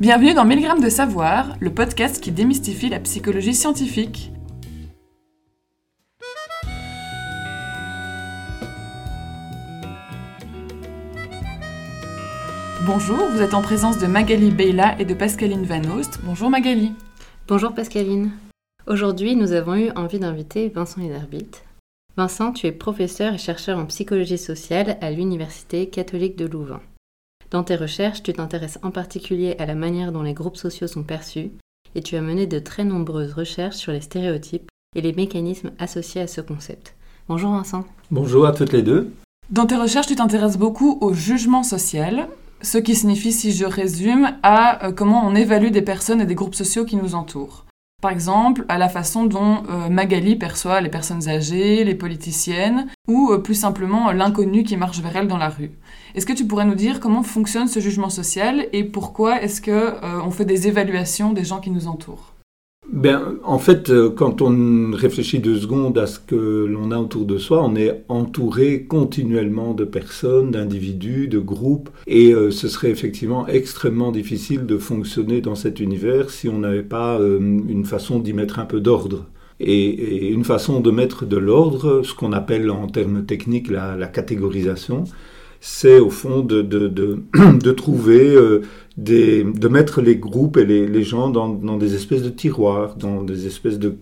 Bienvenue dans 1000 grammes de savoir, le podcast qui démystifie la psychologie scientifique. Bonjour, vous êtes en présence de Magali Beyla et de Pascaline Van Oost. Bonjour Magali. Bonjour Pascaline. Aujourd'hui, nous avons eu envie d'inviter Vincent Hederbit. Vincent, tu es professeur et chercheur en psychologie sociale à l'Université catholique de Louvain. Dans tes recherches, tu t'intéresses en particulier à la manière dont les groupes sociaux sont perçus et tu as mené de très nombreuses recherches sur les stéréotypes et les mécanismes associés à ce concept. Bonjour Vincent. Bonjour à toutes les deux. Dans tes recherches, tu t'intéresses beaucoup au jugement social, ce qui signifie, si je résume, à euh, comment on évalue des personnes et des groupes sociaux qui nous entourent. Par exemple, à la façon dont euh, Magali perçoit les personnes âgées, les politiciennes, ou euh, plus simplement l'inconnu qui marche vers elle dans la rue. Est-ce que tu pourrais nous dire comment fonctionne ce jugement social et pourquoi est-ce qu'on euh, fait des évaluations des gens qui nous entourent? Ben, en fait, euh, quand on réfléchit deux secondes à ce que l'on a autour de soi, on est entouré continuellement de personnes, d'individus, de groupes, et euh, ce serait effectivement extrêmement difficile de fonctionner dans cet univers si on n'avait pas une façon d'y mettre un peu d'ordre. Et, une façon de mettre de l'ordre, ce qu'on appelle en termes techniques la catégorisation, c'est au fond de, de, trouver, euh, de mettre les groupes et les, gens dans, des espèces de tiroirs, dans des espèces de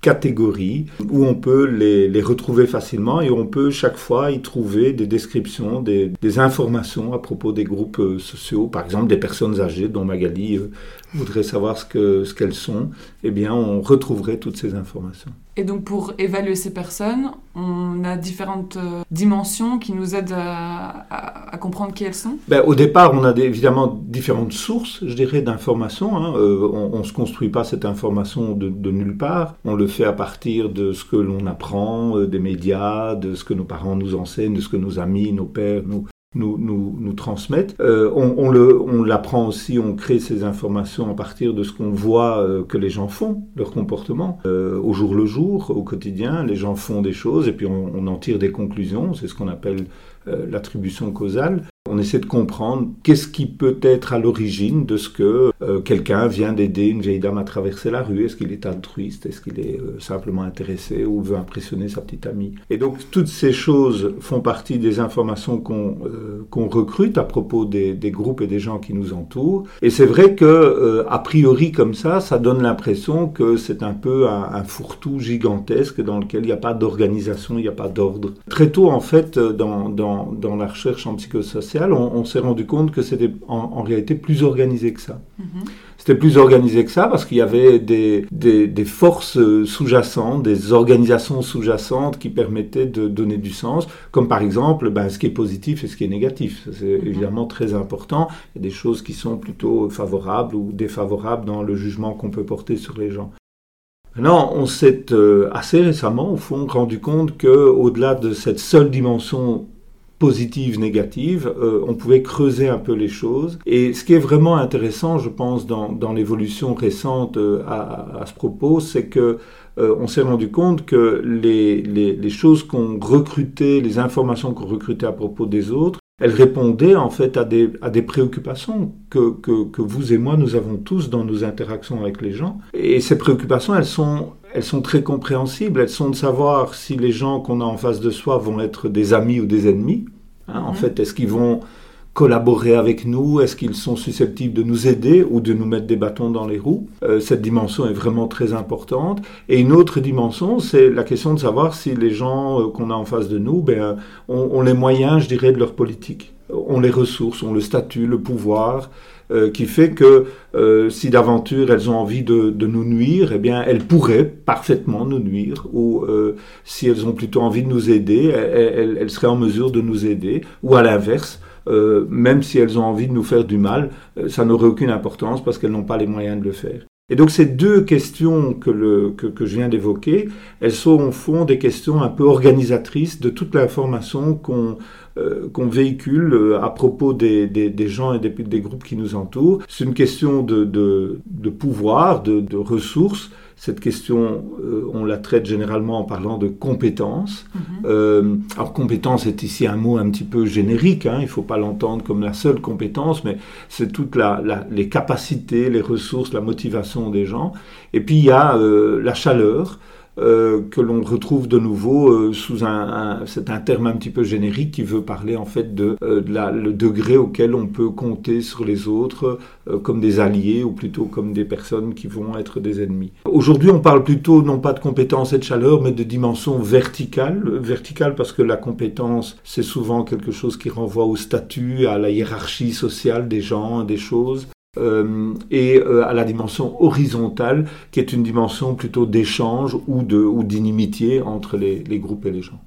catégories où on peut les, les, retrouver facilement et on peut chaque fois y trouver des descriptions, des, des informations à propos des groupes euh, sociaux, par exemple des personnes âgées dont Magali euh, voudrait savoir ce qu'elles ce qu'elles sont, eh bien on retrouverait toutes ces informations. Et donc pour évaluer ces personnes, on a différentes euh, dimensions qui nous aident à, comprendre qui elles sont ben, Au départ, on a évidemment différentes sources, je dirais, d'informations. Hein. Euh, on ne se construit pas cette information de, de, nulle part. On le fait à partir de ce que l'on apprend, euh, des médias, de ce que nos parents nous enseignent, de ce que nos amis, nos pères nous, nous, nous, nous transmettent. Euh, on, on, le, on l'apprend aussi, on crée ces informations à partir de ce qu'on voit euh, que les gens font, leur comportement. Euh, au jour le jour, au quotidien, les gens font des choses et puis on, on en tire des conclusions. C'est ce qu'on appelle euh, l'attribution causale. On essaie de comprendre qu'est-ce qui peut être à l'origine de ce que euh, quelqu'un vient d'aider une vieille dame à traverser la rue. Est-ce qu'il est altruiste? Est-ce qu'il est, euh, simplement intéressé ou veut impressionner sa petite amie? Et donc toutes ces choses font partie des informations qu'on qu'on recrute à propos des, groupes et des gens qui nous entourent. Et c'est vrai que a priori comme ça, ça donne l'impression que c'est un peu un, un fourre-tout gigantesque dans lequel il n'y a pas d'organisation, il n'y a pas d'ordre. Très tôt en fait dans, dans dans, la recherche en psychosocial, on, s'est rendu compte que c'était en, réalité plus organisé que ça. Mm-hmm. C'était plus organisé que ça parce qu'il y avait des, des, forces sous-jacentes, des organisations sous-jacentes qui permettaient de donner du sens, comme par exemple ben, ce qui est positif et ce qui est négatif. C'est mm-hmm. évidemment très important. Il y a des choses qui sont plutôt favorables ou défavorables dans le jugement qu'on peut porter sur les gens. Maintenant, on s'est euh, assez récemment, au fond, rendu compte que, au-delà de cette seule dimension positive, négative, euh, on pouvait creuser un peu les choses. Et ce qui est vraiment intéressant, je pense, dans, dans l'évolution récente euh, à, à, ce propos, c'est que euh, on s'est rendu compte que les, les, les choses qu'on recrutait, les informations qu'on recrutait à propos des autres, elles répondaient en fait à des, à des préoccupations que, que, que, vous et moi nous avons tous dans nos interactions avec les gens. Et ces préoccupations, elles sont, elles sont très compréhensibles. Elles sont de savoir si les gens qu'on a en face de soi vont être des amis ou des ennemis. Hein, en mhm. fait, est-ce qu'ils vont collaborer avec nous? Est-ce qu'ils sont susceptibles de nous aider ou de nous mettre des bâtons dans les roues? Euh, Cette dimension est vraiment très importante. Et une autre dimension, c'est la question de savoir si les gens euh, qu'on a en face de nous ben, ont, les moyens, je dirais, de leur politique. Ont les ressources, ont le statut, le pouvoir, euh, qui fait que euh, si d'aventure elles ont envie de, nous nuire, eh bien elles pourraient parfaitement nous nuire, ou euh, si elles ont plutôt envie de nous aider, elles seraient en mesure de nous aider, ou à l'inverse, euh, même si elles ont envie de nous faire du mal, euh, ça n'aurait aucune importance parce qu'elles n'ont pas les moyens de le faire. Et donc ces deux questions que, je viens d'évoquer, elles sont au fond des questions un peu organisatrices de toute l'information qu'on euh, véhicule à propos des, gens et des, groupes qui nous entourent. C'est une question de, pouvoir, de ressources, cette question, on la traite généralement en parlant de compétences. Mhm. alors compétence est ici un mot un petit peu générique, hein, il ne faut pas l'entendre comme la seule compétence, mais c'est toutes les capacités, les ressources, la motivation des gens. Et puis il y a la chaleur. Euh, que l'on retrouve de nouveau euh, sous un, c'est un terme un petit peu générique qui veut parler en fait de, euh, le degré auquel on peut compter sur les autres comme des alliés ou plutôt comme des personnes qui vont être des ennemis. Aujourd'hui, on parle plutôt non pas de compétence et de chaleur, mais de dimension verticale. Verticale parce que la compétence, c'est souvent quelque chose qui renvoie au statut, à la hiérarchie sociale des gens, des choses. Euh, et euh, à la dimension horizontale, qui est une dimension plutôt d'échange ou, d'inimitié entre les, les, groupes et les gens.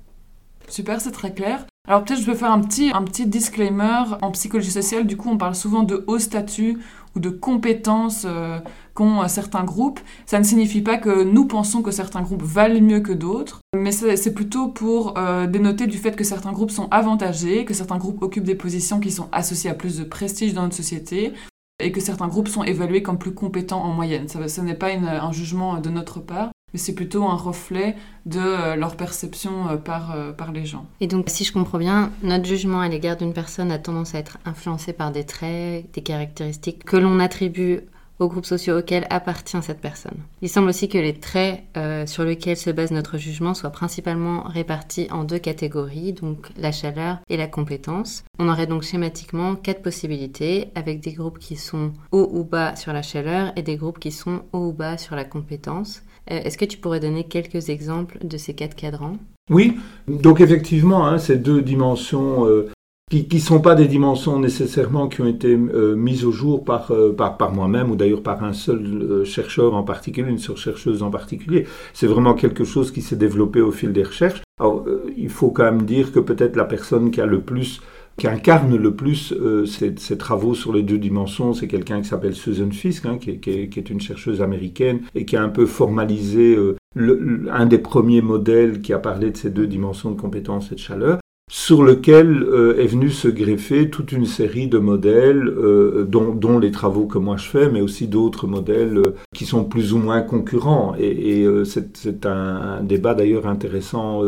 Super, c'est très clair. Alors peut-être je peux faire un petit, un petit disclaimer. En psychologie sociale, du coup, on parle souvent de haut statut ou de compétences euh, qu'ont certains groupes. Ça ne signifie pas que nous pensons que certains groupes valent mieux que d'autres, mais c'est plutôt pour dénoter du fait que certains groupes sont avantagés, que certains groupes occupent des positions qui sont associées à plus de prestige dans notre société, et que certains groupes sont évalués comme plus compétents en moyenne. Ça, ce n'est pas un jugement de notre part, mais c'est plutôt un reflet de euh, leur perception euh, euh, par les gens. Et donc, si je comprends bien, notre jugement à l'égard d'une personne a tendance à être influencé par des traits, des caractéristiques que l'on attribue aux groupes sociaux auxquels appartient cette personne. Il semble aussi que les traits euh, sur lesquels se base notre jugement soient principalement répartis en deux catégories, donc la chaleur et la compétence. On aurait donc schématiquement quatre possibilités, avec des groupes qui sont haut ou bas sur la chaleur et des groupes qui sont haut ou bas sur la compétence. Euh, est-ce que tu pourrais donner quelques exemples de ces quatre cadrans? Oui, donc effectivement, hein, ces deux dimensions euh, qui ne sont pas des dimensions nécessairement qui ont été euh, mises au jour par, euh, par, par moi-même ou d'ailleurs par un seul euh, chercheur en particulier, une seule chercheuse en particulier. C'est vraiment quelque chose qui s'est développé au fil des recherches. Alors, il faut quand même dire que peut-être la personne qui a le plus qui incarne le plus ces, travaux sur les deux dimensions, c'est quelqu'un qui s'appelle Susan Fisk, hein, qui, qui, qui, est une chercheuse américaine et qui a un peu formalisé le, un des premiers modèles qui a parlé de ces deux dimensions de compétence et de chaleur sur lequel euh, est venu se greffer toute une série de modèles, euh, dont, les travaux que moi je fais, mais aussi d'autres modèles euh, qui sont plus ou moins concurrents. Et, c'est un, débat d'ailleurs intéressant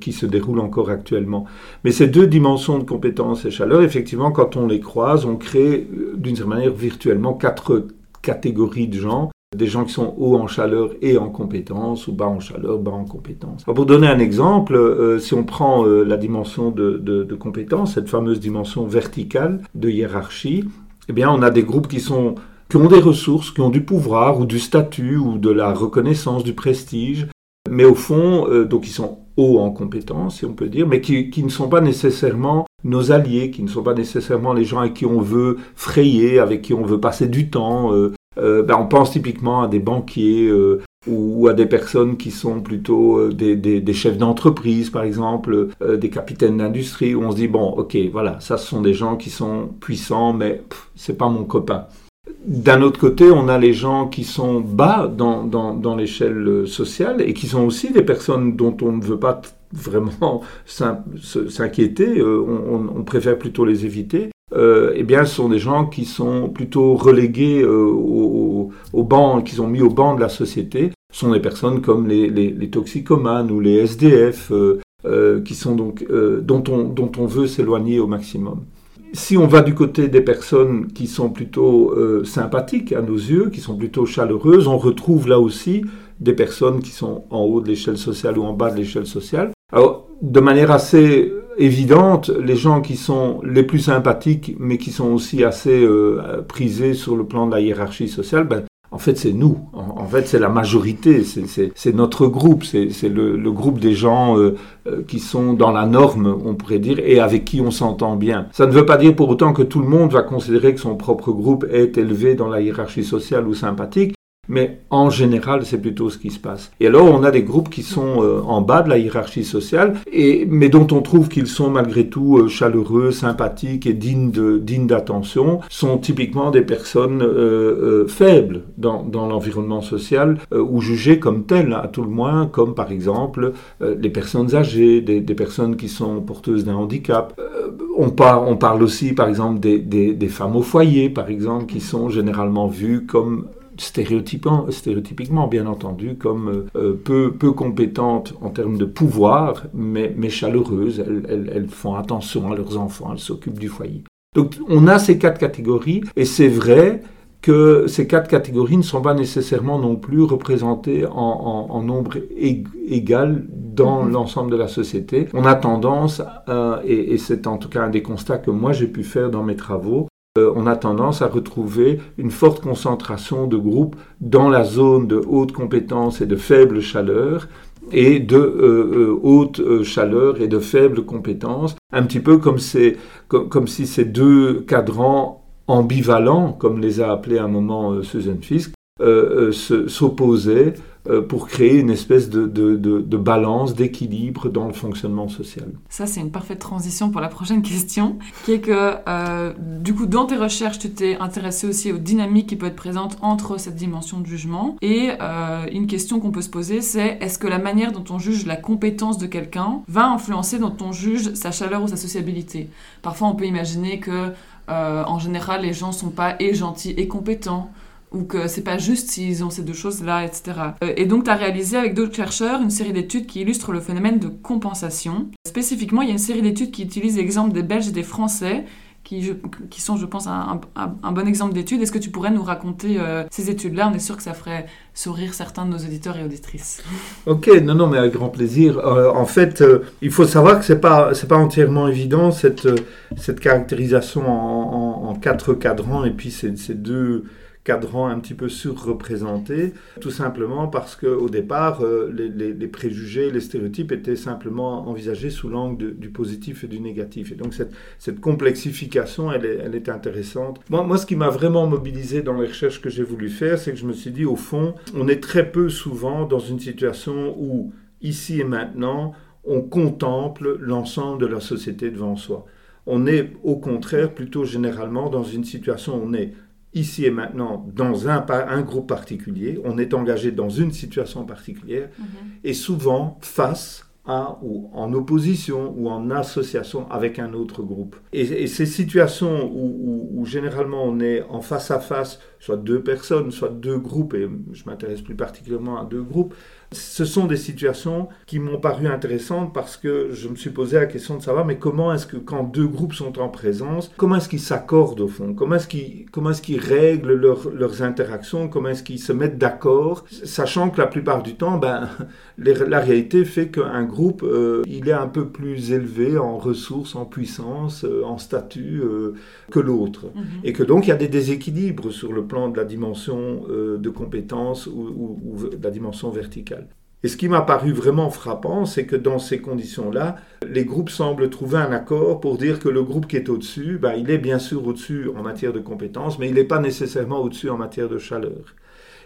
qui se déroule encore actuellement. Mais ces deux dimensions de compétence et chaleur, effectivement, quand on les croise, on crée d'une certaine manière virtuellement quatre catégories de gens des gens qui sont hauts en chaleur et en compétence, ou bas en chaleur, bas en compétence. pour donner un exemple, euh, si on prend euh, la dimension de, de, compétence, cette fameuse dimension verticale de hiérarchie, eh bien, on a des groupes qui sont qui ont des ressources, qui ont du pouvoir ou du statut ou de la reconnaissance, du prestige, mais au fond, euh, donc ils sont hauts en compétence, si on peut dire, mais qui, ne sont pas nécessairement nos alliés, qui ne sont pas nécessairement les gens avec qui on veut frayer, avec qui on veut passer du temps, euh, ben, on pense typiquement à des banquiers euh, ou, à des personnes qui sont plutôt euh, des, chefs d'entreprise, par exemple, des capitaines d'industrie, où on se dit, bon, ok, voilà, ça ce sont des gens qui sont puissants, mais c'est pas mon copain. D'un autre côté, on a les gens qui sont bas dans, dans, l'échelle sociale et qui sont aussi des personnes dont on ne veut pas vraiment s'inquiéter, on, on, préfère plutôt les éviter euh, eh bien, ce sont des gens qui sont plutôt relégués euh, au, banc, qui sont mis au banc de la société. Ce sont des personnes comme les, toxicomanes ou les SDF, euh, qui sont donc, dont, on, dont on veut s'éloigner au maximum. Si on va du côté des personnes qui sont plutôt sympathiques à nos yeux, qui sont plutôt chaleureuses, on retrouve là aussi des personnes qui sont en haut de l'échelle sociale ou en bas de l'échelle sociale. Alors, de manière assez évidente, les gens qui sont les plus sympathiques, mais qui sont aussi assez euh, prisés sur le plan de la hiérarchie sociale, ben, en fait, c'est nous. En, fait, c'est la majorité. C'est notre groupe. C'est le, groupe des gens euh, euh, qui sont dans la norme, on pourrait dire, et avec qui on s'entend bien. Ça ne veut pas dire pour autant que tout le monde va considérer que son propre groupe est élevé dans la hiérarchie sociale ou sympathique mais en général, c'est plutôt ce qui se passe. Et alors, on a des groupes qui sont euh, en bas de la hiérarchie sociale, mais dont on trouve qu'ils sont malgré tout euh, chaleureux, sympathiques et dignes, d'attention, sont typiquement des personnes euh, faibles dans, l'environnement social, ou jugées comme telles, à tout le moins, comme par exemple les personnes âgées, des, personnes qui sont porteuses d'un handicap. on, par, on parle aussi, par exemple, des femmes au foyer, par exemple, qui sont généralement vues comme stéréotypiquement, bien entendu, comme peu, peu compétentes en termes de pouvoir, mais, mais chaleureuses. Elles, elles font attention à leurs enfants, elles s'occupent du foyer. Donc on a ces quatre catégories, et c'est vrai que ces quatre catégories ne sont pas nécessairement non plus représentées en, nombre égal dans mhm. l'ensemble de la société. On a tendance, et, c'est en tout cas un des constats que moi j'ai pu faire dans mes travaux, euh, on a tendance à retrouver une forte concentration de groupes dans la zone de haute compétence et de faible chaleur, et de euh, euh, haute chaleur et de faible compétence, un petit peu comme, comme si ces deux cadrans ambivalents, comme les a appelés à un moment euh, Susan Fisk, euh, euh, s'opposaient pour créer une espèce de, balance, d'équilibre dans le fonctionnement social. Ça, c'est une parfaite transition pour la prochaine question, qui est que, du coup, dans tes recherches, tu t'es intéressé aussi aux dynamiques qui peuvent être présentes entre cette dimension de jugement. Et une question qu'on peut se poser, c'est est-ce que la manière dont on juge la compétence de quelqu'un va influencer dont on juge sa chaleur ou sa sociabilité? Parfois, on peut imaginer que euh, en général, les gens sont pas et gentils et compétents ou que c'est pas juste s'ils ont ces deux choses-là, etc. Euh, et donc, tu as réalisé avec d'autres chercheurs une série d'études qui illustrent le phénomène de compensation. Spécifiquement, il y a une série d'études qui utilisent l'exemple des Belges et des Français qui, qui, sont, je pense, un, bon exemple d'études. Est-ce que tu pourrais nous raconter euh, ces études-là? On est sûr que ça ferait sourire certains de nos auditeurs et auditrices. Ok, non, non, mais avec grand plaisir. Euh, en fait, il faut savoir que ce n'est pas, pas entièrement évident, cette, cette caractérisation en, en, quatre cadrans et puis ces, ces deux cadran un petit peu surreprésenté, tout simplement parce qu'au départ, euh, les, préjugés, les stéréotypes étaient simplement envisagés sous l'angle du positif et du négatif. Et donc cette, complexification, elle est, intéressante. Moi, ce qui m'a vraiment mobilisé dans les recherches que j'ai voulu faire, c'est que je me suis dit, au fond, on est très peu souvent dans une situation où, ici et maintenant, on contemple l'ensemble de la société devant soi. On est au contraire plutôt généralement dans une situation où on est ici et maintenant dans un, un groupe particulier, on est engagé dans une situation particulière mhm. et souvent face à ou en opposition ou en association avec un autre groupe. Et, ces situations où, généralement on est en face à face, soit deux personnes, soit deux groupes, et je m'intéresse plus particulièrement à deux groupes, ce sont des situations qui m'ont paru intéressantes parce que je me suis posé la question de savoir, mais comment est-ce que quand deux groupes sont en présence, comment est-ce qu'ils s'accordent au fond? Comment est-ce qu'ils, comment est-ce qu'ils règlent leurs interactions? Comment est-ce qu'ils se mettent d'accord? Sachant que la plupart du temps, ben, la réalité fait qu'un groupe, euh, il est un peu plus élevé en ressources, en puissance, euh, en statut euh, que l'autre. Mhm. Et que donc il y a des déséquilibres sur le plan de la dimension de compétence ou de la dimension verticale. Et ce qui m'a paru vraiment frappant, c'est que dans ces conditions-là, les groupes semblent trouver un accord pour dire que le groupe qui est au-dessus, ben, il est bien sûr au-dessus en matière de compétences, mais il n'est pas nécessairement au-dessus en matière de chaleur.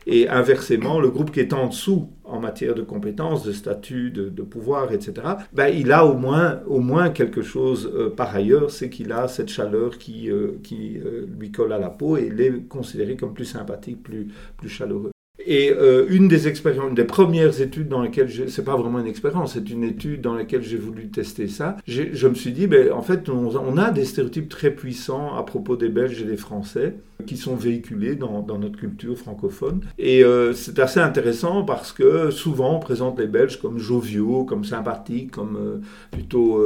Et inversement, le groupe qui est en dessous en matière de compétences, de statut, de, pouvoir, etc., ben, il a au moins, au moins quelque chose euh, par ailleurs, c'est qu'il a cette chaleur qui, euh, qui euh, lui colle à la peau et il est considéré comme plus sympathique, plus, plus chaleureux. Et euh, une des expériences, une des premières études dans lesquelles, c'est pas vraiment une expérience, c'est une étude dans laquelle j'ai voulu tester ça, je me suis dit, ben, en fait, on, a des stéréotypes très puissants à propos des Belges et des Français qui sont véhiculés dans, dans notre culture francophone. Et euh, c'est assez intéressant parce que souvent on présente les Belges comme joviaux, comme sympathiques, comme euh, plutôt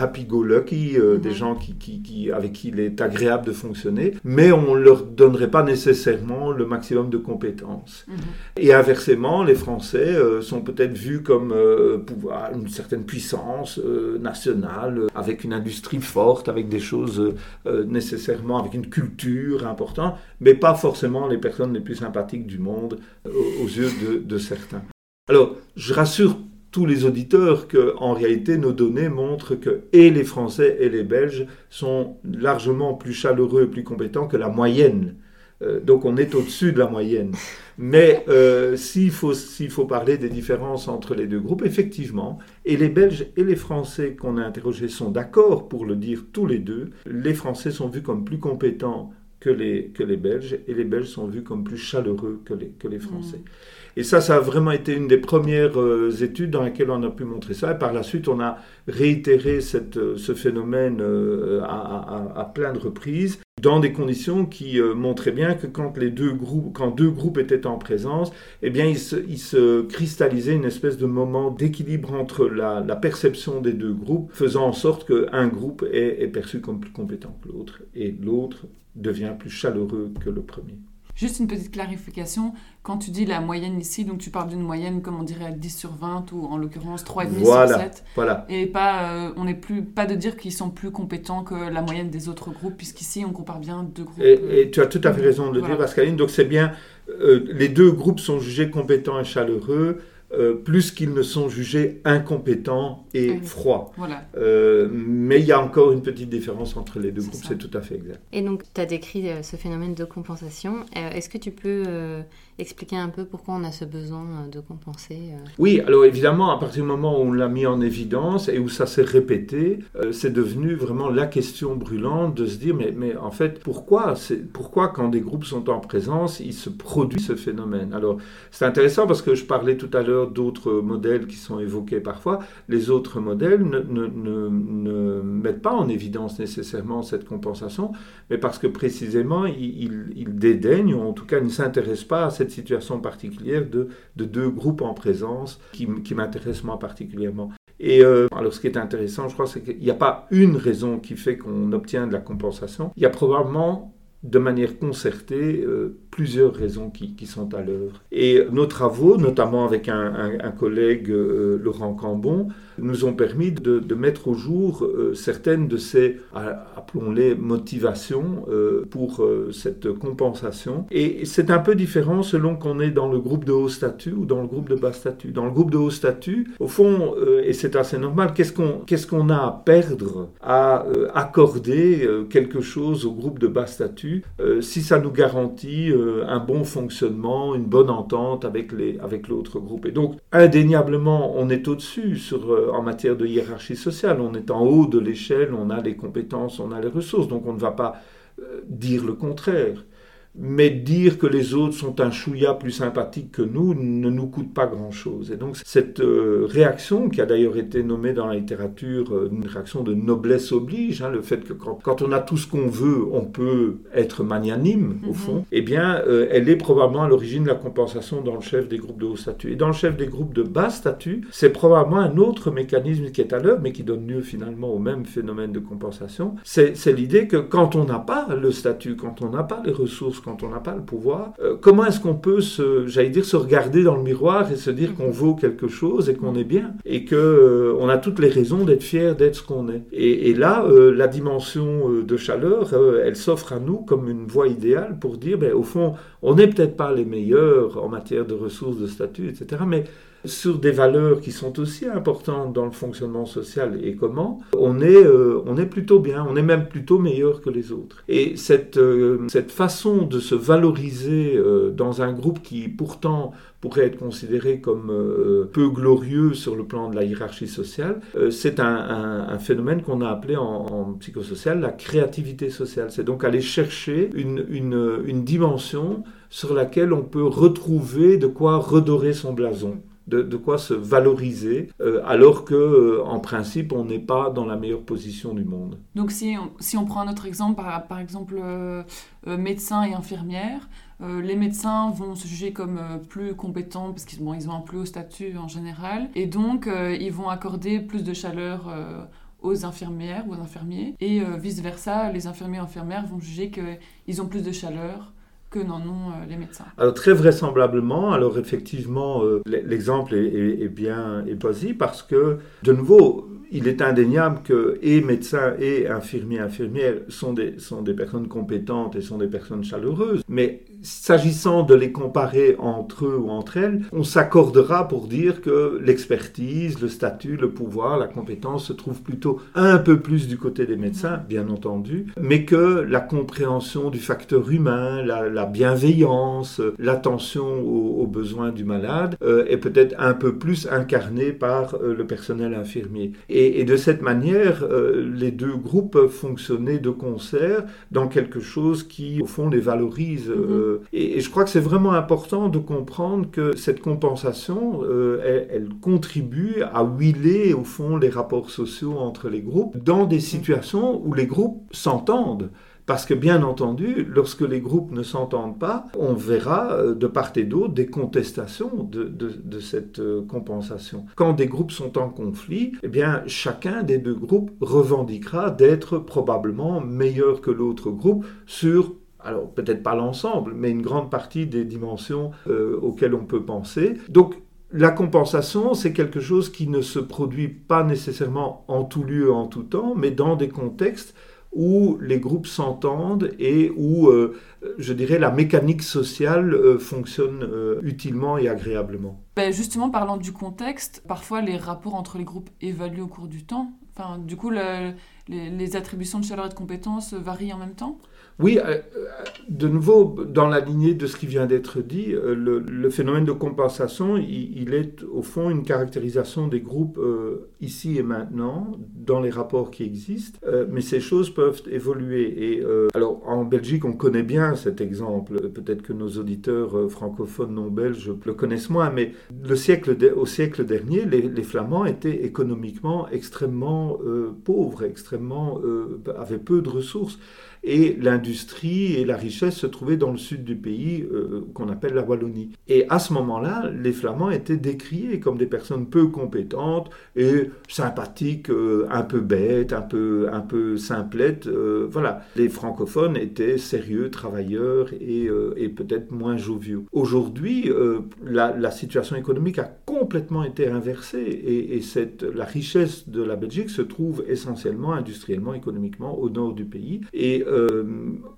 happy-go-lucky, mm-hmm. des gens qui, qui, qui, avec qui il est agréable de fonctionner, mais on leur donnerait pas nécessairement le maximum de compétences. Mhm. Et inversement, les Français euh, sont peut-être vus comme euh, pouvoir, une certaine puissance euh, nationale, avec une industrie forte, avec des choses nécessairement, avec une culture importante, mais pas forcément les personnes les plus sympathiques du monde aux yeux de, de certains. Alors, je rassure tous les auditeurs que, en réalité, nos données montrent que et les Français et les Belges sont largement plus chaleureux et plus compétents que la moyenne euh, donc on est au-dessus de la moyenne. Mais euh, s'il faut, faut parler des différences entre les deux groupes, effectivement, et les Belges et les Français qu'on a interrogés sont d'accord pour le dire tous les deux, les Français sont vus comme plus compétents que les, que les Belges, et les Belges sont vus comme plus chaleureux que les, que les Français. Mm. Et ça, ça a vraiment été une des premières euh, études dans lesquelles on a pu montrer ça. Et par la suite, on a réitéré cette, ce phénomène à, à, plein de reprises dans des conditions qui montraient bien que quand les deux groupes, quand deux groupes étaient en présence, eh bien, il se, cristallisait une espèce de moment d'équilibre entre la, perception des deux groupes, faisant en sorte qu'un groupe est perçu comme plus compétent que l'autre, et l'autre devient plus chaleureux que le premier. Juste une petite clarification, quand tu dis la moyenne ici, donc tu parles d'une moyenne comme on dirait 10 sur 20 ou en l'occurrence 3,5 voilà, sur 7. Voilà. Et pas, euh, on n'est plus, pas de dire qu'ils sont plus compétents que la moyenne des autres groupes, puisqu'ici on compare bien deux groupes. Et, tu as tout à fait raison de le dire, Pascaline. Donc c'est bien, euh, les deux groupes sont jugés compétents et chaleureux. Euh, plus qu'ils ne sont jugés incompétents et froids. Euh, mais il y a encore une petite différence entre les deux groupes, c'est tout à fait exact. Et donc, tu as décrit euh, ce phénomène de compensation. Est-ce que tu peux expliquer un peu pourquoi on a ce besoin de compenser Oui, alors évidemment, à partir du moment où on l'a mis en évidence et où ça s'est répété, c'est devenu vraiment la question brûlante de se dire, mais, mais en fait, pourquoi, pourquoi quand des groupes sont en présence, il se produit ce phénomène? Alors, c'est intéressant parce que je parlais tout à l'heure d'autres modèles qui sont évoqués parfois, les autres modèles ne, ne, mettent pas en évidence nécessairement cette compensation, mais parce que précisément ils, ils, dédaignent, ou en tout cas ne s'intéressent pas à cette situation particulière de, de deux groupes en présence qui, qui m'intéressent moi particulièrement. Et euh, alors ce qui est intéressant, je crois, c'est qu'il n'y a pas une raison qui fait qu'on obtient de la compensation. Il y a probablement de manière concertée euh, plusieurs raisons qui, sont à l'œuvre. Et nos travaux, notamment avec un, collègue, euh, Laurent Cambon, nous ont permis de, mettre au jour euh, certaines de ces, appelons-les, motivations pour cette compensation. Et c'est un peu différent selon qu'on est dans le groupe de haut statut ou dans le groupe de bas statut. Dans le groupe de haut statut, au fond, et c'est assez normal, qu'est-ce qu'on a à perdre à accorder quelque chose au groupe de bas statut euh, si ça nous garantit euh, un bon fonctionnement, une bonne entente avec, l'autre groupe. Et donc, indéniablement, on est au-dessus euh, en matière de hiérarchie sociale. On est en haut de l'échelle, on a les compétences, on a les ressources. Donc, on ne va pas dire le contraire mais dire que les autres sont un chouïa plus sympathique que nous ne nous coûte pas grand-chose. Et donc cette euh, réaction, qui a d'ailleurs été nommée dans la littérature euh, une réaction de noblesse oblige, hein, le fait que quand, on a tout ce qu'on veut, on peut être magnanime, au mhm. fond, eh bien, euh, elle est probablement à l'origine de la compensation dans le chef des groupes de haut statut. Et dans le chef des groupes de bas statut, c'est probablement un autre mécanisme qui est à l'œuvre, mais qui donne lieu finalement au même phénomène de compensation. C'est l'idée que quand on n'a pas le statut, quand on n'a pas les ressources, quand on n'a pas le pouvoir, euh, comment est-ce qu'on peut se, j'allais dire, se regarder dans le miroir et se dire qu'on vaut quelque chose et qu'on est bien et que euh, on a toutes les raisons d'être fier d'être ce qu'on est. Et, là, euh, la dimension de chaleur, elle s'offre à nous comme une voie idéale pour dire, ben, au fond, on n'est peut-être pas les meilleurs en matière de ressources, de statut, etc. Mais sur des valeurs qui sont aussi importantes dans le fonctionnement social et comment, on est, euh, on est plutôt bien, on est même plutôt meilleur que les autres. Et cette, euh, cette façon de se valoriser euh, dans un groupe qui pourtant pourrait être considéré comme peu glorieux sur le plan de la hiérarchie sociale, c'est un, un, phénomène qu'on a appelé en, en, psychosocial la créativité sociale. C'est donc aller chercher une, une, une dimension sur laquelle on peut retrouver de quoi redorer son blason de, quoi se valoriser, euh, alors que euh, en principe on n'est pas dans la meilleure position du monde. Donc si on, si on prend un autre exemple, par, exemple euh, médecins et infirmières, les médecins vont se juger comme plus compétents parce qu'ils ils ont un plus haut statut en général, et donc ils vont accorder plus de chaleur aux infirmières ou aux infirmiers, et vice-versa, les infirmiers et infirmières vont juger qu'ils ont plus de chaleur n'en ont euh, les médecins. Alors très vraisemblablement, alors effectivement, euh, l'exemple est, bien est choisi parce que, de nouveau, il est indéniable que et médecins et infirmiers, infirmières sont des, sont des personnes compétentes et sont des personnes chaleureuses. Mais s'agissant de les comparer entre eux ou entre elles, on s'accordera pour dire que l'expertise, le statut, le pouvoir, la compétence se trouvent plutôt un peu plus du côté des médecins, bien entendu, mais que la compréhension du facteur humain, la, bienveillance, l'attention aux, besoins du malade euh, est peut-être un peu plus incarnée par euh, le personnel infirmier. Et, de cette manière, euh, les deux groupes peuvent fonctionner de concert dans quelque chose qui, au fond, les valorise. Mm-hmm. Et, je crois que c'est vraiment important de comprendre que cette compensation, euh, elle, contribue à huiler au fond les rapports sociaux entre les groupes dans des situations où les groupes s'entendent. Parce que bien entendu, lorsque les groupes ne s'entendent pas, on verra euh, de part et d'autre des contestations de, de, cette euh, compensation. Quand des groupes sont en conflit, eh bien chacun des deux groupes revendiquera d'être probablement meilleur que l'autre groupe sur alors peut-être pas l'ensemble, mais une grande partie des dimensions euh, auxquelles on peut penser. Donc la compensation, c'est quelque chose qui ne se produit pas nécessairement en tout lieu, en tout temps, mais dans des contextes où les groupes s'entendent et où, euh, je dirais, la mécanique sociale euh, fonctionne utilement et agréablement. Ben justement, parlant du contexte, parfois les rapports entre les groupes évaluent au cours du temps. Enfin, du coup, les, attributions de chaleur et de compétences varient en même temps? Oui, euh, euh, de nouveau, dans la lignée de ce qui vient d'être dit, euh, le, phénomène de compensation, il, est au fond une caractérisation des groupes ici et maintenant, dans les rapports qui existent, mais ces choses peuvent évoluer. Et alors, en Belgique, on connaît bien cet exemple, peut-être que nos auditeurs francophones non belges le connaissent moins, mais au siècle dernier, les, les, Flamands étaient économiquement extrêmement pauvres, extrêmement, avaient peu de ressources et l'industrie et la richesse se trouvaient dans le sud du pays euh, qu'on appelle la Wallonie. Et à ce moment-là, les Flamands étaient décriés comme des personnes peu compétentes et sympathiques, euh, un peu bêtes, un peu, un peu simplettes. Euh, voilà, les francophones étaient sérieux, travailleurs et, peut-être moins joviaux. Aujourd'hui, la, la, situation économique a complètement été inversée et, la richesse de la Belgique se trouve essentiellement industriellement, économiquement au nord du pays. Et euh,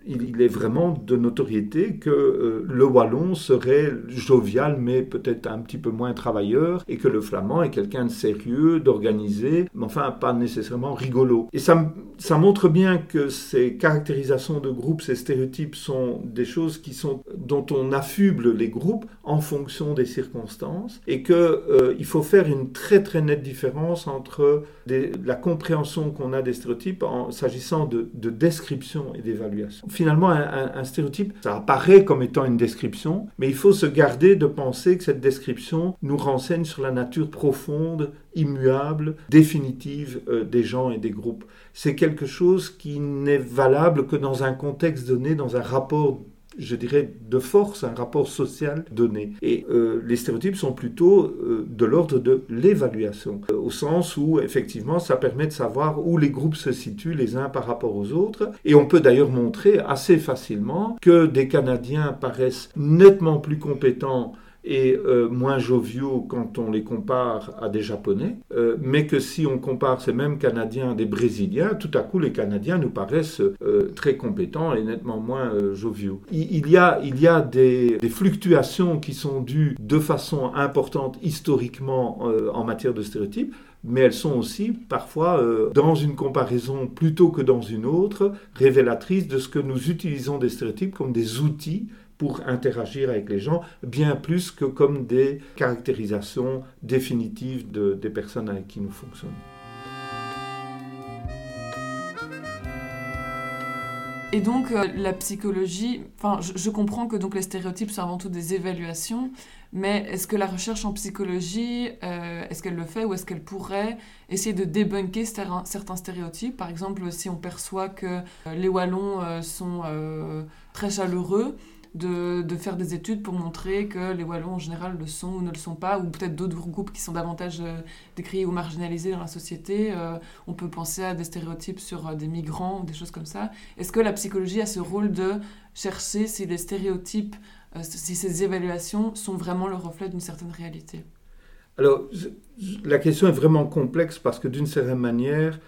il, est vraiment de notoriété que euh, le wallon serait jovial, mais peut-être un petit peu moins travailleur, et que le flamand est quelqu'un de sérieux, d'organisé, mais enfin pas nécessairement rigolo. Et ça, ça montre bien que ces caractérisations de groupe, ces stéréotypes sont des choses qui sont, dont on affuble les groupes en fonction des circonstances, et qu'il euh, il faut faire une très très nette différence entre la compréhension qu'on a des stéréotypes en s'agissant de, de description et d'évaluation. Finalement, un, stéréotype, ça apparaît comme étant une description, mais il faut se garder de penser que cette description nous renseigne sur la nature profonde, immuable, définitive euh, des gens et des groupes. C'est quelque chose qui n'est valable que dans un contexte donné, dans un rapport je dirais, de force, un rapport social donné. Et euh, les stéréotypes sont plutôt euh, de l'ordre de l'évaluation, euh, au sens où, effectivement, ça permet de savoir où les groupes se situent les uns par rapport aux autres. Et on peut d'ailleurs montrer assez facilement que des Canadiens paraissent nettement plus compétents et euh, moins joviaux quand on les compare à des Japonais, euh, mais que si on compare ces mêmes Canadiens à des Brésiliens, tout à coup les Canadiens nous paraissent euh, très compétents et nettement moins joviaux. Il, y a, il y a des, des, fluctuations qui sont dues de façon importante historiquement en matière de stéréotypes, mais elles sont aussi parfois, dans une comparaison plutôt que dans une autre, révélatrices de ce que nous utilisons des stéréotypes comme des outils pour interagir avec les gens, bien plus que comme des caractérisations définitives de, des personnes avec qui nous fonctionnons. Et donc euh, la psychologie, enfin je, comprends que donc les stéréotypes sont avant tout des évaluations, mais est-ce que la recherche en psychologie, euh, est-ce qu'elle le fait ou est-ce qu'elle pourrait essayer de débunker certains stéréotypes? Par exemple, si on perçoit que euh, les Wallons sont très chaleureux, de, faire des études pour montrer que les Wallons en général le sont ou ne le sont pas, ou peut-être d'autres groupes qui sont davantage euh, décriés ou marginalisés dans la société. Euh, on peut penser à des stéréotypes sur euh, des migrants ou des choses comme ça. Est-ce que la psychologie a ce rôle de chercher si les stéréotypes, si ces évaluations sont vraiment le reflet d'une certaine réalité? Alors, la question est vraiment complexe parce que d'une certaine manière,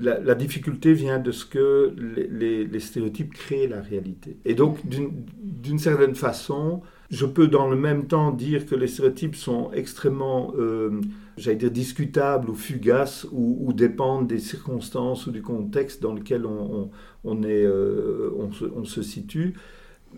la, difficulté vient de ce que les, stéréotypes créent la réalité. Et donc, d'une certaine façon, je peux dans le même temps dire que les stéréotypes sont extrêmement, euh, j'allais dire, discutables ou fugaces ou, dépendent des circonstances ou du contexte dans lequel on, euh, se, situe.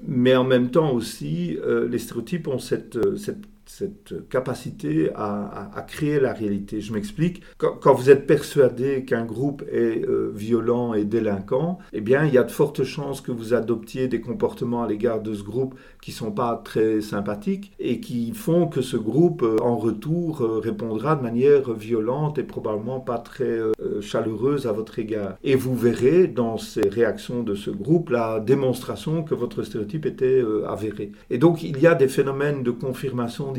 Mais en même temps aussi, euh, les stéréotypes ont cette, cette cette capacité à, créer la réalité. Je m'explique. Quand, vous êtes persuadé qu'un groupe est euh, violent et délinquant, eh bien, il y a de fortes chances que vous adoptiez des comportements à l'égard de ce groupe qui sont pas très sympathiques et qui font que ce groupe, euh, en retour, euh, répondra de manière violente et probablement pas très chaleureuse à votre égard. Et vous verrez dans ces réactions de ce groupe la démonstration que votre stéréotype était avéré. Et donc, il y a des phénomènes de confirmation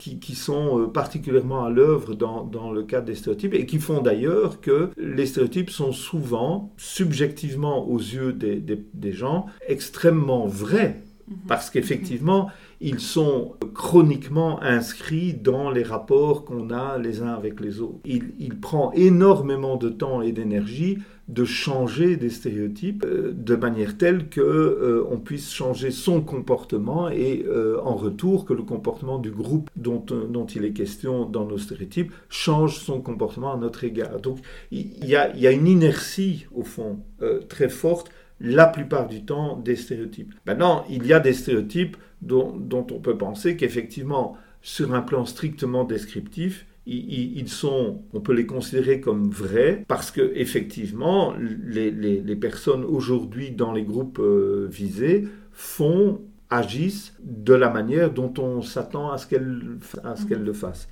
qui, sont euh, particulièrement à l'œuvre dans, le cadre des stéréotypes et qui font d'ailleurs que les stéréotypes sont souvent, subjectivement aux yeux des, gens, extrêmement vrais. Mhm. Parce qu'effectivement, ils sont chroniquement inscrits dans les rapports qu'on a les uns avec les autres. il prend énormément de temps et d'énergie de changer des stéréotypes euh, de manière telle que euh, on puisse changer son comportement et euh, en retour que le comportement du groupe dont, dont il est question dans nos stéréotypes change son comportement à notre égard. Donc il y y a une inertie au fond très forte la plupart du temps des stéréotypes. Maintenant, il y a des stéréotypes dont, dont on peut penser qu'effectivement, sur un plan strictement descriptif, ils sont, on peut les considérer comme vrais parce que effectivement, les, les, personnes aujourd'hui dans les groupes euh, visés font, agissent de la manière dont on s'attend à ce qu'elles qu'elles le fassent.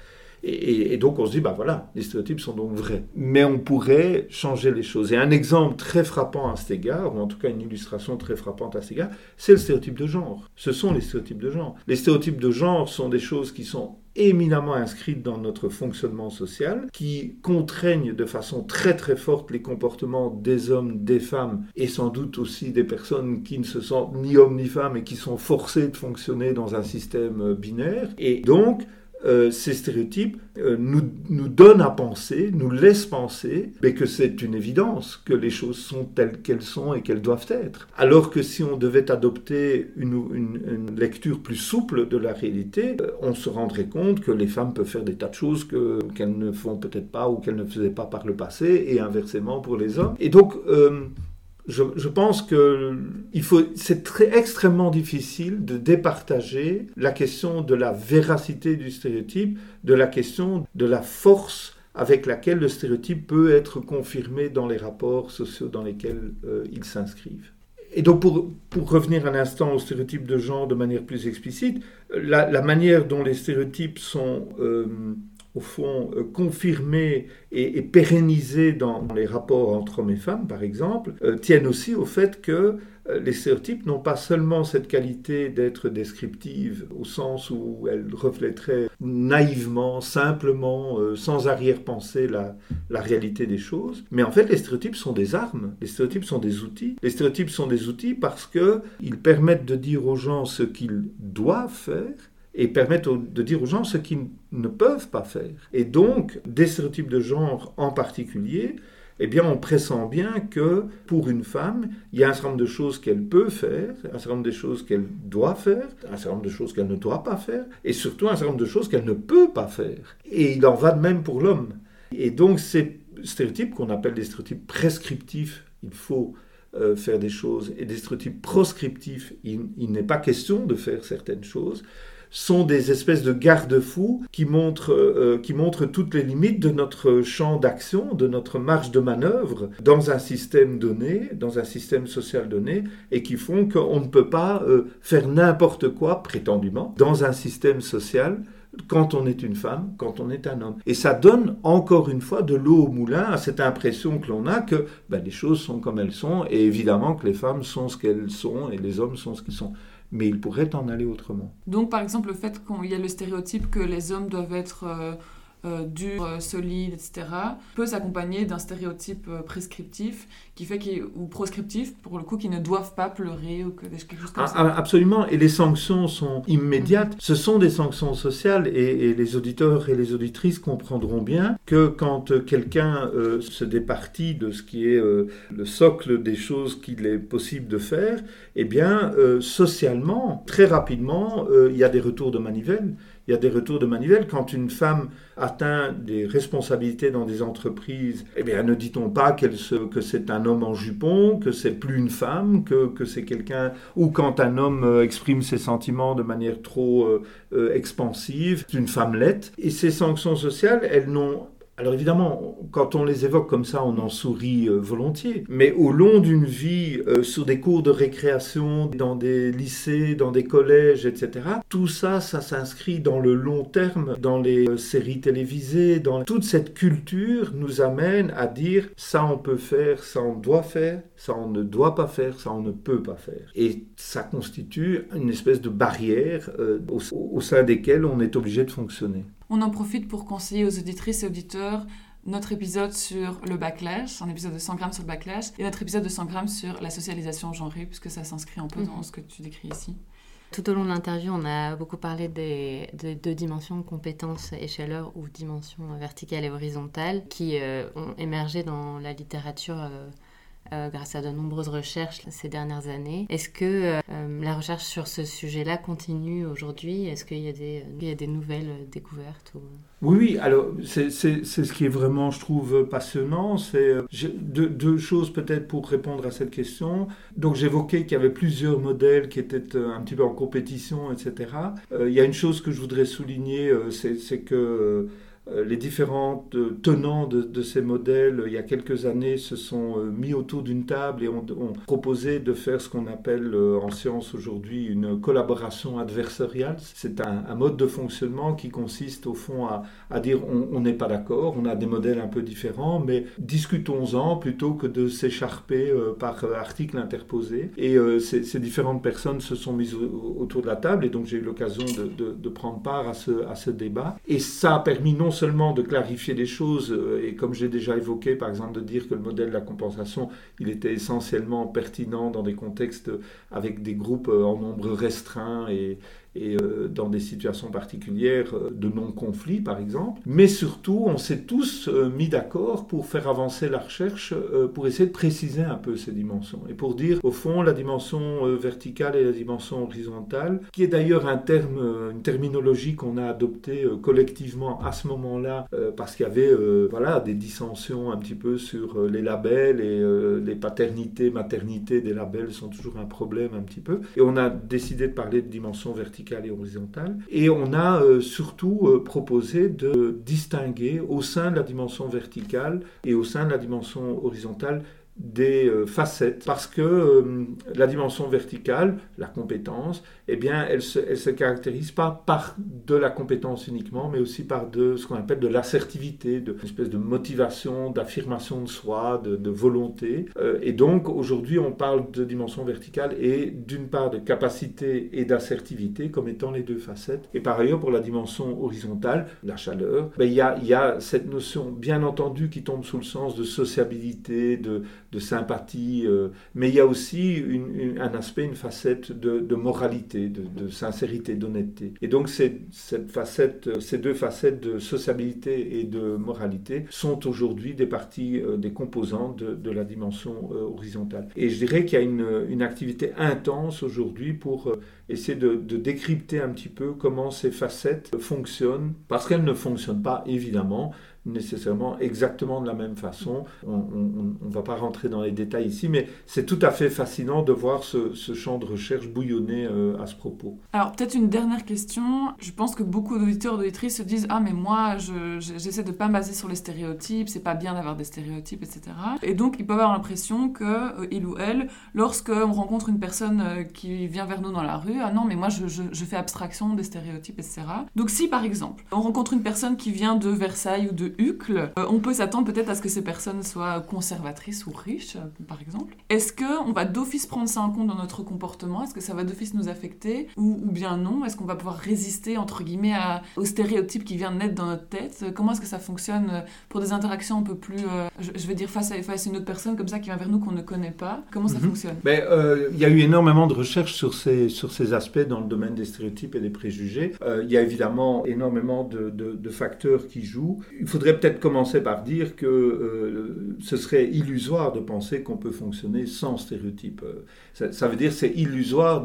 Et, donc on se dit, bah voilà, les stéréotypes sont donc vrais. Mais on pourrait changer les choses. Et un exemple très frappant à cet égard, ou en tout cas une illustration très frappante à cet égard, c'est le stéréotype de genre. Ce sont les stéréotypes de genre. Les stéréotypes de genre sont des choses qui sont éminemment inscrites dans notre fonctionnement social, qui contraignent de façon très très forte les comportements des hommes, des femmes, et sans doute aussi des personnes qui ne se sentent ni hommes ni femmes et qui sont forcées de fonctionner dans un système binaire. Et donc, euh, ces stéréotypes euh, nous, nous, donnent à penser, nous laissent penser mais que c'est une évidence que les choses sont telles qu'elles sont et qu'elles doivent être. Alors que si on devait adopter une, une, lecture plus souple de la réalité, euh, on se rendrait compte que les femmes peuvent faire des tas de choses qu'elles ne font peut-être pas ou qu'elles ne faisaient pas par le passé et inversement pour les hommes. Et donc, je, pense que c'est très extrêmement difficile de départager la question de la véracité du stéréotype de la question de la force avec laquelle le stéréotype peut être confirmé dans les rapports sociaux dans lesquels euh, ils. Et donc pour, pour, revenir un instant au stéréotype de genre de manière plus explicite, la, manière dont les stéréotypes sont euh, au fond, euh, confirmés et, pérennisés dans, les rapports entre hommes et femmes, par exemple, euh, tiennent aussi au fait que euh, les stéréotypes n'ont pas seulement cette qualité d'être descriptives au sens où elles reflèteraient naïvement, simplement, sans arrière-pensée la, la réalité des choses, mais en fait les stéréotypes sont des armes, les stéréotypes sont des outils. Les stéréotypes sont des outils parce qu'ils permettent de dire aux gens ce qu'ils doivent faire et permettent de dire aux gens ce qu'ils ne peuvent pas faire. Et donc, des stéréotypes de genre en particulier, eh bien, on pressent bien que pour une femme, il y a un certain nombre de choses qu'elle peut faire, un certain nombre de choses qu'elle doit faire, un certain nombre de choses qu'elle ne doit pas faire, et surtout un certain nombre de choses qu'elle ne peut pas faire. Et il en va de même pour l'homme. Et donc, ces stéréotypes qu'on appelle des stéréotypes prescriptifs, il faut euh, faire des choses, et des stéréotypes proscriptifs, il n'est pas question de faire certaines choses, sont des espèces de garde-fous qui montrent, euh, qui montrent toutes les limites de notre champ d'action, de notre marge de manœuvre dans un système donné, dans un système social donné, et qui font qu'on ne peut pas euh, faire n'importe quoi, prétendument, dans un système social quand on est une femme, quand on est un homme. Et ça donne encore une fois de l'eau au moulin à cette impression que l'on a que ben, les choses sont comme elles sont, et évidemment que les femmes sont ce qu'elles sont et les hommes sont ce qu'ils sont mais il pourrait en aller autrement. Donc, par exemple, le fait qu'il y a le stéréotype que les hommes doivent être euh, dur, euh, solide, etc., peut s'accompagner d'un stéréotype euh, prescriptif qui fait ou proscriptif, pour le coup, qui ne doivent pas pleurer ou que quelque chose comme ah, ça. Absolument, et les sanctions sont immédiates. Ce sont des sanctions sociales et, les auditeurs et les auditrices comprendront bien que quand quelqu'un se départit de ce qui est le socle des choses qu'il est possible de faire, eh bien, socialement, très rapidement, il y a des retours de manivelle il y a des retours de manivelle. Quand une femme atteint des responsabilités dans des entreprises, eh bien, ne dit-on pas que c'est un homme en jupon, que c'est plus une femme, que, que c'est quelqu'un, ou quand un homme euh, exprime ses sentiments de manière trop euh, euh, expansive, c'est une femmelette. Et ces sanctions sociales, elles n'ont alors évidemment, quand on les évoque comme ça, on en sourit euh, volontiers. Mais au long d'une vie, euh, sur des cours de récréation, dans des lycées, dans des collèges, etc., tout ça, ça s'inscrit dans le long terme, dans les euh, séries télévisées, dans toute cette culture nous amène à dire ça on peut faire, ça on doit faire, ça on ne doit pas faire, ça on ne peut pas faire. Et ça constitue une espèce de barrière au, au sein desquelles on est obligé de fonctionner. On en profite pour conseiller aux auditrices et auditeurs notre épisode sur le backlash, un épisode de 100 grammes sur le backlash, et notre épisode de 100 grammes sur la socialisation genrée, puisque ça s'inscrit un peu dans mhm. ce que tu décris ici. Tout au long de l'interview, on a beaucoup parlé des, deux dimensions, compétences écheleur ou dimension verticale et horizontale, qui euh, ont émergé dans la littérature. Euh, euh, grâce à de nombreuses recherches ces dernières années. Est-ce que euh, la recherche sur ce sujet-là continue aujourd'hui? Est-ce qu'il y, a des, des nouvelles découvertes Oui, oui, alors c'est ce qui est vraiment, je trouve, passionnant. C'est euh, deux, deux, choses peut-être pour répondre à cette question. Donc j'évoquais qu'il y avait plusieurs modèles qui étaient un petit peu en compétition, etc. il y a une chose que je voudrais souligner, c'est que euh, les différents tenants de, ces modèles, il y a quelques années, se sont euh, mis autour d'une table et ont, proposé de faire ce qu'on appelle euh, en science aujourd'hui une collaboration adversariale. C'est un, mode de fonctionnement qui consiste au fond à, dire on n'est pas d'accord, on a des modèles un peu différents, mais discutons-en plutôt que de s'écharper par article interposé. Et ces, différentes personnes se sont mises autour de la table et donc j'ai eu l'occasion de, prendre part à ce, à ce débat. Et ça a permis non seulement de clarifier les choses, euh, et comme j'ai déjà évoqué, par exemple, de dire que le modèle de la compensation, il était essentiellement pertinent dans des contextes avec des groupes euh, en nombre restreint et, et euh, dans des situations particulières euh, de non-conflit par exemple. Mais surtout, on s'est tous euh, mis d'accord pour faire avancer la recherche, pour essayer de préciser un peu ces dimensions et pour dire au fond la dimension verticale et la dimension horizontale, qui est d'ailleurs un terme, une terminologie qu'on a adoptée collectivement à ce moment-là parce qu'il y avait voilà des dissensions un petit peu sur les labels et les paternités, maternités des labels sont toujours un problème un petit peu. Et on a décidé de parler de dimension verticale et horizontale. Et on a euh, surtout euh, proposé de distinguer au sein de la dimension verticale et au sein de la dimension horizontale des euh, facettes parce que la dimension verticale, la compétence, eh bien, elle se, se caractérise pas par de la compétence uniquement, mais aussi par de ce qu'on appelle de l'assertivité, de une espèce de motivation, d'affirmation de soi, de, volonté. Euh, et donc, aujourd'hui, on parle de dimension verticale et d'une part de capacité et d'assertivité comme étant les deux facettes. Et par ailleurs, pour la dimension horizontale, la chaleur, ben, il y, a, y, a, cette notion, bien entendu, qui tombe sous le sens de sociabilité, de, de sympathie, euh, mais il y a aussi un aspect, une facette de, moralité de, sincérité, d'honnêteté. Et donc cette facette, ces deux facettes de sociabilité et de moralité sont aujourd'hui des parties, euh, des composantes de, la dimension euh, horizontale. Et je dirais qu'il y a une, activité intense aujourd'hui pour euh, essayer de, décrypter un petit peu comment ces facettes fonctionnent, parce qu'elles ne fonctionnent pas évidemment nécessairement exactement de la même façon. On ne va pas rentrer dans les détails ici, mais c'est tout à fait fascinant de voir ce, champ de recherche bouillonner euh, à ce propos. Alors peut-être une dernière question. Je pense que beaucoup d'auditeurs, d'auditrices se disent Ah mais moi, j'essaie de de pas me baser sur les stéréotypes, c'est pas bien d'avoir des stéréotypes, etc. Et donc ils peuvent avoir l'impression que euh, il ou elle, lorsqu'on rencontre une personne euh, qui vient vers nous dans la rue, ah non mais moi je fais abstraction des stéréotypes, etc. Donc si par exemple on rencontre une personne qui vient de Versailles ou de Hucle, euh, on peut s'attendre peut-être à ce que ces personnes soient conservatrices ou riches, euh, par exemple. Est-ce qu'on va d'office prendre ça en compte dans notre comportement? Est-ce que ça va d'office nous affecter? Ou, bien non? Est-ce qu'on va pouvoir résister, entre guillemets, à, aux stéréotypes qui viennent naître dans notre tête? Comment est-ce que ça fonctionne euh, pour des interactions un peu plus, je, vais dire, face à, face à une autre personne comme ça qui vient vers nous qu'on ne connaît pas? Comment ça mhm. fonctionne? Ben, Il y a eu énormément de recherches sur ces, sur ces aspects dans le domaine des stéréotypes et des préjugés. Il y a évidemment énormément de, de, de facteurs qui jouent. Il faudrait voudrais peut-être commencer par dire que euh, ce serait illusoire de penser qu'on peut fonctionner sans stéréotypes. Ça, ça veut dire c'est illusoire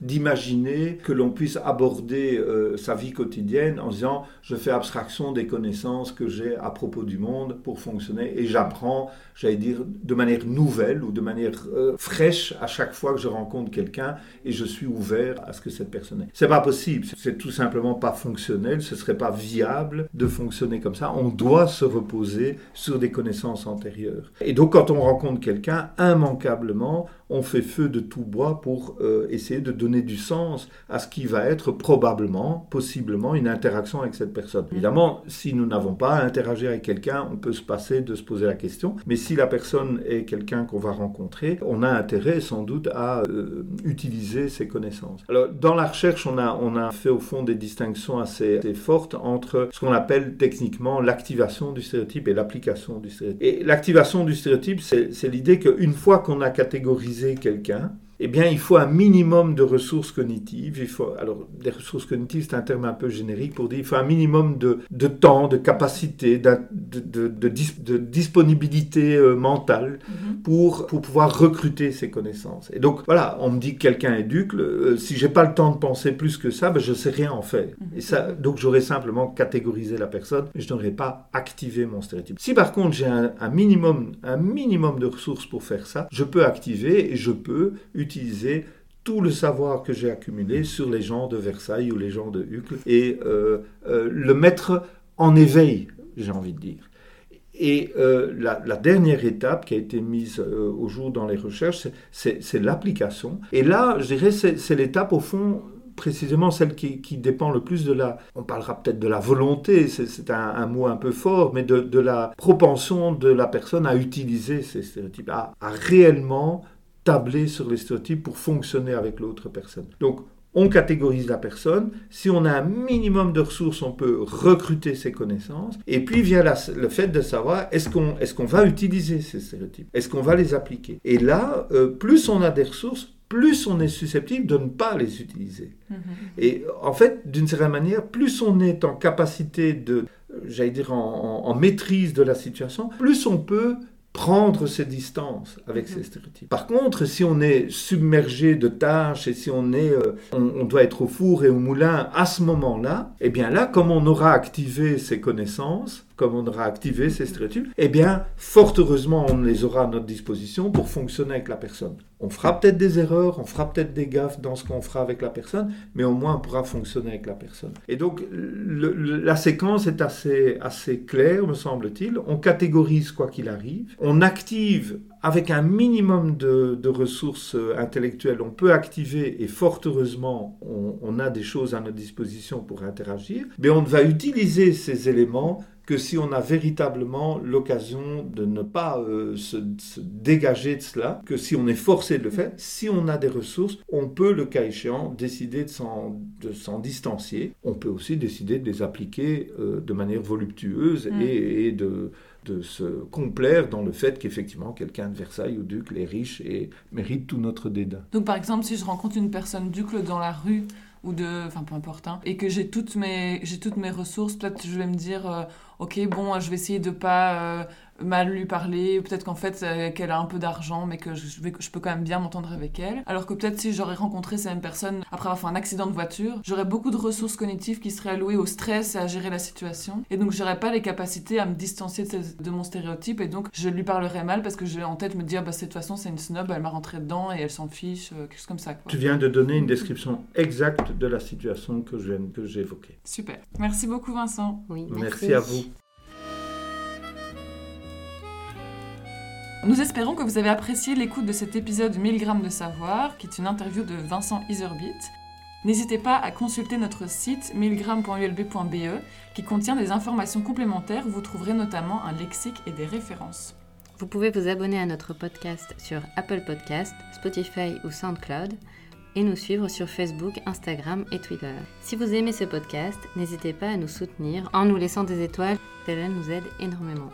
d'imaginer que l'on puisse aborder euh, sa vie quotidienne en disant je fais abstraction des connaissances que j'ai à propos du monde pour fonctionner et j'apprends, j'allais dire, de manière nouvelle ou de manière euh, fraîche à chaque fois que je rencontre quelqu'un et je suis ouvert à ce que cette personne est. C'est pas possible, c'est tout simplement pas fonctionnel, ce serait pas viable de fonctionner comme ça. On doit se reposer sur des connaissances antérieures. Et donc quand on rencontre quelqu'un, immanquablement, on fait feu de tout bois pour euh, essayer de donner du sens à ce qui va être probablement, possiblement, une interaction avec cette personne. Mm. Évidemment, si nous n'avons pas à interagir avec quelqu'un, on peut se passer de se poser la question, mais si la personne est quelqu'un qu'on va rencontrer, on a intérêt sans doute à euh, utiliser ses connaissances. Alors, dans la recherche, on a, on a fait au fond des distinctions assez, assez fortes entre ce qu'on appelle techniquement l'activation du stéréotype et l'application du stéréotype. Et l'activation du stéréotype, c'est l'idée qu'une fois qu'on a catégorisé quelqu'un, eh bien, il faut un minimum de ressources cognitives. Il faut, alors, des ressources cognitives, c'est un terme un peu générique pour dire il faut un minimum de, de temps, de capacité, de, de, de, disponibilité euh, mentale mhm. pour, pour pouvoir recruter ces connaissances. Et donc, voilà, on me dit que quelqu'un est duc. Euh, si j'ai pas le temps de penser plus que ça, ben, je sais rien en faire. Mhm. Et ça, donc, j'aurais simplement catégorisé la personne, mais je n'aurais pas activé mon stéréotype. Si par contre, j'ai un, un, minimum, un minimum de ressources pour faire ça, je peux activer et je peux utiliser utiliser tout le savoir que j'ai accumulé sur les gens de Versailles ou les gens de Hucle et euh, euh, le mettre en éveil, j'ai envie de dire. Et euh, la, dernière étape qui a été mise au jour dans les recherches, c'est l'application. Et là, je dirais, c'est l'étape au fond précisément celle qui, dépend le plus de la, on parlera peut-être de la volonté, c'est un, mot un peu fort, mais de, la propension de la personne à utiliser ces stéréotypes, à réellement tabler sur les stéréotypes pour fonctionner avec l'autre personne. Donc, on catégorise la personne. Si on a un minimum de ressources, on peut recruter ses connaissances. Et puis vient le fait de savoir est-ce qu'on est va utiliser ces stéréotypes? Est-ce qu'on va les appliquer? Et là, euh, plus on a des ressources, plus on est susceptible de ne pas les utiliser. Mm-hmm. Et en fait, d'une certaine manière, plus on est en capacité de, j'allais dire, en, maîtrise de la situation, plus on peut prendre ses distances avec ces mhm. stéréotypes. Par contre, si on est submergé de tâches et si on est, euh, on, doit être au four et au moulin à ce moment-là, eh bien là, comme on aura activé ses connaissances, comme on aura activé ces stéréotypes, eh bien, fort heureusement, on les aura à notre disposition pour fonctionner avec la personne. On fera peut-être des erreurs, on fera peut-être des gaffes dans ce qu'on fera avec la personne, mais au moins on pourra fonctionner avec la personne. Et donc, la séquence est assez, assez claire, me semble-t-il. On catégorise quoi qu'il arrive, on active avec un minimum de, ressources euh, intellectuelles, on peut activer, et fort heureusement, on, on, a des choses à notre disposition pour interagir, mais on va utiliser ces éléments que si on a véritablement l'occasion de ne pas euh, se, dégager de cela, que si on est forcé de le faire, si on a des ressources, on peut, le cas échéant, décider de s'en distancier. On peut aussi décider de les appliquer euh, de manière voluptueuse mm. et, de de se complaire dans le fait qu'effectivement quelqu'un de Versailles ou d'Ucle est riche et mérite tout notre dédain. Donc par exemple, si je rencontre une personne d'Ucle dans la rue, ou de enfin peu importe hein, et que j'ai toutes mes j'ai toutes mes ressources peut-être je vais me dire euh, ok bon je vais essayer de pas euh, mal lui parler, peut-être qu'en fait euh, qu'elle a un peu d'argent mais que je, je, peux quand même bien m'entendre avec elle. Alors que peut-être si j'aurais rencontré cette même personne après avoir fait un accident de voiture, j'aurais beaucoup de ressources cognitives qui seraient allouées au stress et à gérer la situation. Et donc j'aurais pas les capacités à me distancier de, mon stéréotype et donc je lui parlerais mal parce que j'ai en tête me dire bah de toute façon c'est une snob, elle m'a rentré dedans et elle s'en fiche, euh, quelque chose comme ça. Tu viens de donner une description exacte de la situation que j'ai évoquée. Super. Merci beaucoup Vincent. Oui, merci à vous. Nous espérons que vous avez apprécié l'écoute de cet épisode 1000 grammes de savoir, qui est une interview de Vincent Iserbit. N'hésitez pas à consulter notre site 1000grammes.ulb.be qui contient des informations complémentaires vous trouverez notamment un lexique et des références. Vous pouvez vous abonner à notre podcast sur Apple Podcast, Spotify ou SoundCloud et nous suivre sur Facebook, Instagram et Twitter. Si vous aimez ce podcast, n'hésitez pas à nous soutenir en nous laissant des étoiles, cela nous aide énormément.